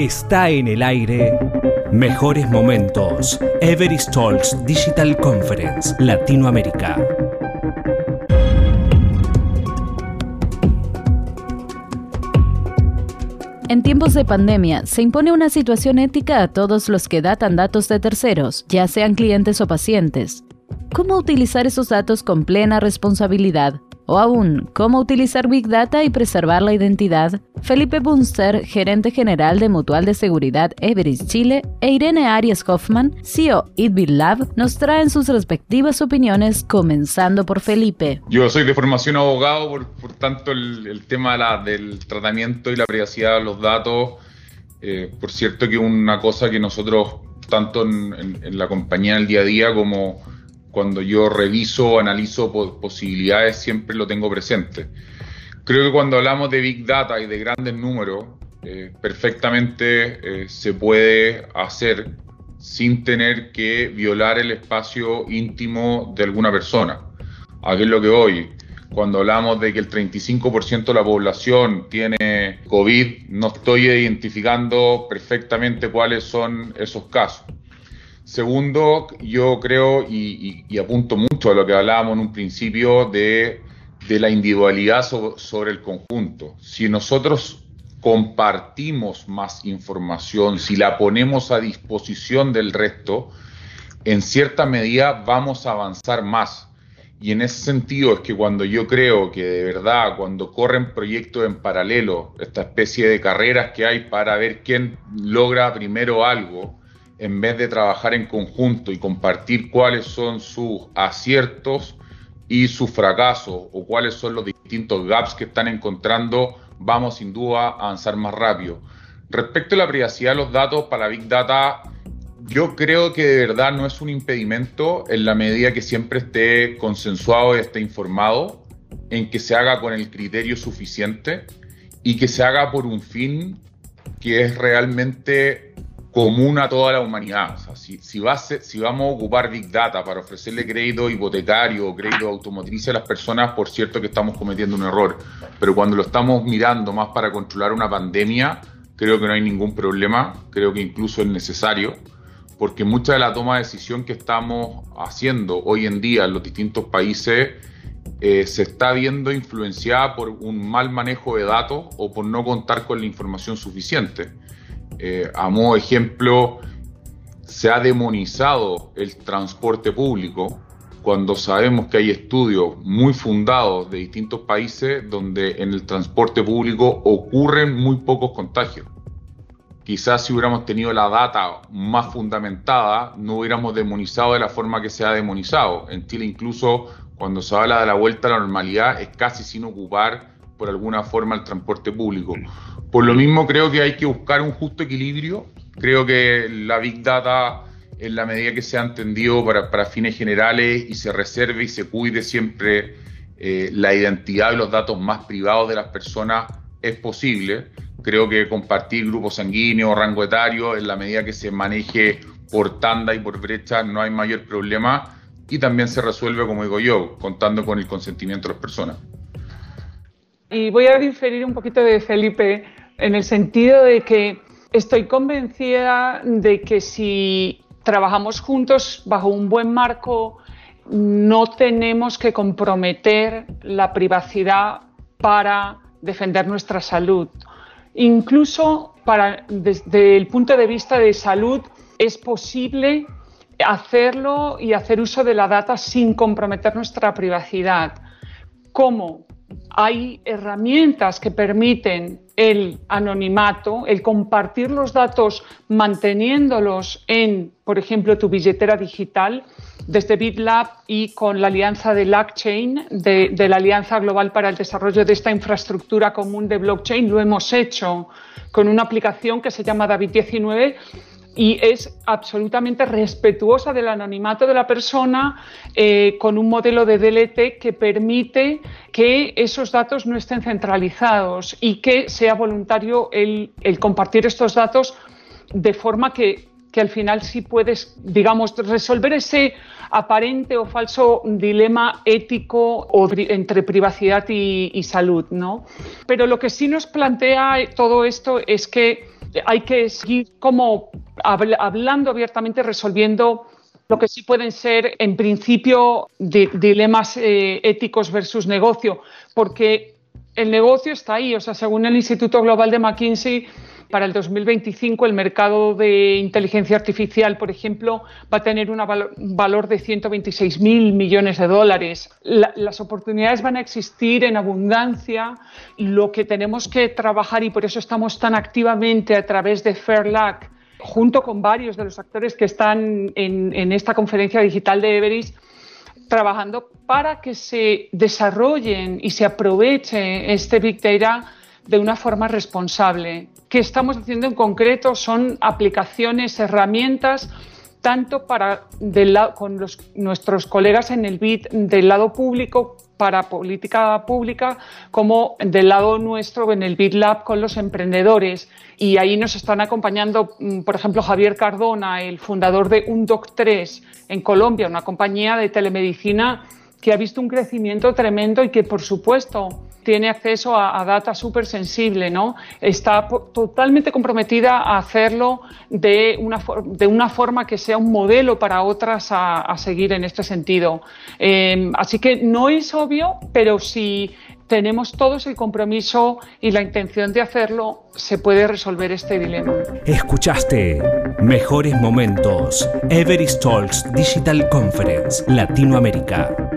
Está en el aire. Mejores momentos. Everest Talks Digital Conference Latinoamérica. En tiempos de pandemia, se impone una situación ética a todos los que datan datos de terceros, ya sean clientes o pacientes. ¿Cómo utilizar esos datos con plena responsabilidad? O aún, ¿cómo utilizar Big Data y preservar la identidad? Felipe Bunster, gerente general de Mutual de Seguridad Everest Chile, e Irene Arias Hoffman, CEO Itbit Lab, nos traen sus respectivas opiniones, comenzando por Felipe. Yo soy de formación abogado, por, tanto el, tema del tratamiento y la privacidad de los datos, eh, por cierto que una cosa que nosotros, tanto en, en la compañía en el día a día como cuando yo reviso o analizo posibilidades, siempre lo tengo presente. Creo que cuando hablamos de Big Data y de grandes números, eh, perfectamente eh, se puede hacer sin tener que violar el espacio íntimo de alguna persona. ¿A qué es lo que hoy? Cuando hablamos de que el 35% de la población tiene COVID, no estoy identificando perfectamente cuáles son esos casos. Segundo, yo creo y, apunto mucho a lo que hablábamos en un principio de, la individualidad sobre el conjunto. Si nosotros compartimos más información, si la ponemos a disposición del resto, en cierta medida vamos a avanzar más. Y en ese sentido es que cuando yo creo que de verdad, cuando corren proyectos en paralelo, esta especie de carreras que hay para ver quién logra primero algo, en vez de trabajar en conjunto y compartir cuáles son sus aciertos y sus fracasos o cuáles son los distintos gaps que están encontrando, vamos sin duda a avanzar más rápido. Respecto a la privacidad de los datos para Big Data, yo creo que de verdad no es un impedimento en la medida que siempre esté consensuado y esté informado, en que se haga con el criterio suficiente y que se haga por un fin que es realmente común a toda la humanidad. si, vamos a ocupar Big Data para ofrecerle crédito hipotecario o crédito automotriz a las personas, por cierto que estamos cometiendo un error. Pero cuando lo estamos mirando más para controlar una pandemia, creo que no hay ningún problema, creo que incluso es necesario, porque mucha de la toma de decisión que estamos haciendo hoy en día en los distintos países eh, se está viendo influenciada por un mal manejo de datos o por no contar con la información suficiente. Eh, a modo de ejemplo, se ha demonizado el transporte público cuando sabemos que hay estudios muy fundados de distintos países donde en el transporte público ocurren muy pocos contagios. Quizás si hubiéramos tenido la data más fundamentada, no hubiéramos demonizado de la forma que se ha demonizado. En Chile incluso cuando se habla de la vuelta a la normalidad es casi sin ocupar por alguna forma el transporte público. Por lo mismo creo que hay que buscar un justo equilibrio. Creo que la Big Data, en la medida que se ha entendido para, fines generales y se reserve y se cuide siempre eh, la identidad de los datos más privados de las personas, es posible. Creo que compartir grupos sanguíneos, rango etario, en la medida que se maneje por tanda y por brecha, no hay mayor problema. Y también se resuelve, como digo yo, contando con el consentimiento de las personas. Y voy a diferir un poquito de Felipe en el sentido de que estoy convencida de que si trabajamos juntos bajo un buen marco, no tenemos que comprometer la privacidad para defender nuestra salud. Incluso para, desde el punto de vista de salud es posible hacerlo y hacer uso de la data sin comprometer nuestra privacidad. ¿Cómo? Hay herramientas que permiten el anonimato, el compartir los datos manteniéndolos en, por ejemplo, tu billetera digital, desde BitLab y con la alianza de LackChain, de, de la Alianza Global para el Desarrollo de esta infraestructura común de blockchain, lo hemos hecho con una aplicación que se llama David 19 y es absolutamente respetuosa del anonimato de la persona eh, con un modelo de DLT que permite que esos datos no estén centralizados y que sea voluntario el, compartir estos datos de forma que, al final sí puedes, digamos, resolver ese aparente o falso dilema ético entre privacidad y, y salud, ¿no? Pero lo que sí nos plantea todo esto es que hay que seguir como hablando abiertamente, resolviendo lo que sí pueden ser, en principio, dilemas eh, éticos versus negocio, porque el negocio está ahí. O sea, según el Instituto Global de McKinsey, para el 2025 el mercado de inteligencia artificial, por ejemplo, va a tener un valor de 126.000 millones de dólares. las oportunidades van a existir en abundancia. Lo que tenemos que trabajar, y por eso estamos tan activamente a través de Fairlac, junto con varios de los actores que están en, esta conferencia digital de Everest, trabajando para que se desarrollen y se aproveche este Big Data de una forma responsable. ¿Qué estamos haciendo en concreto? Son aplicaciones, herramientas, tanto para con nuestros colegas en el BID del lado público para política pública como del lado nuestro en el BID Lab con los emprendedores. Y ahí nos están acompañando, mm, por ejemplo, Javier Cardona, el fundador de UNDOC3 en Colombia, una compañía de telemedicina que ha visto un crecimiento tremendo y que, por supuesto, tiene acceso a, data súper sensible, ¿no? Está totalmente comprometida a hacerlo de una, de una forma que sea un modelo para otras a, seguir en este sentido. Em, así que no es obvio, pero si tenemos todos el compromiso y la intención de hacerlo, se puede resolver este dilema. Escuchaste Mejores Momentos, Everest Talks Digital Conference, Latinoamérica.